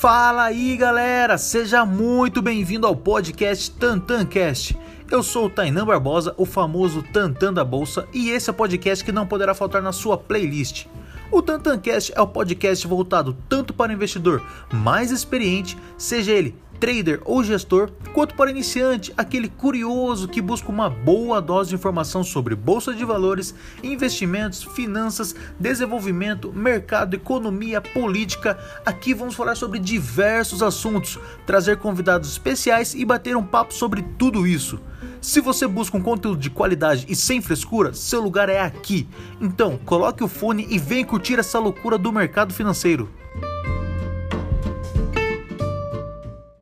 Fala aí galera, seja muito bem-vindo ao podcast Tantancast. Eu sou o Tainan Barbosa, o famoso Tantan da Bolsa, e esse é o podcast que não poderá faltar na sua playlist. O Tantancast é o podcast voltado tanto para o investidor mais experiente, seja ele trader ou gestor, quanto para iniciante, aquele curioso que busca uma boa dose de informação sobre bolsa de valores, investimentos, finanças, desenvolvimento, mercado, economia, política. Aqui vamos falar sobre diversos assuntos, trazer convidados especiais e bater um papo sobre tudo isso. Se você busca um conteúdo de qualidade e sem frescura, seu lugar é aqui. Então, coloque o fone e venha curtir essa loucura do mercado financeiro.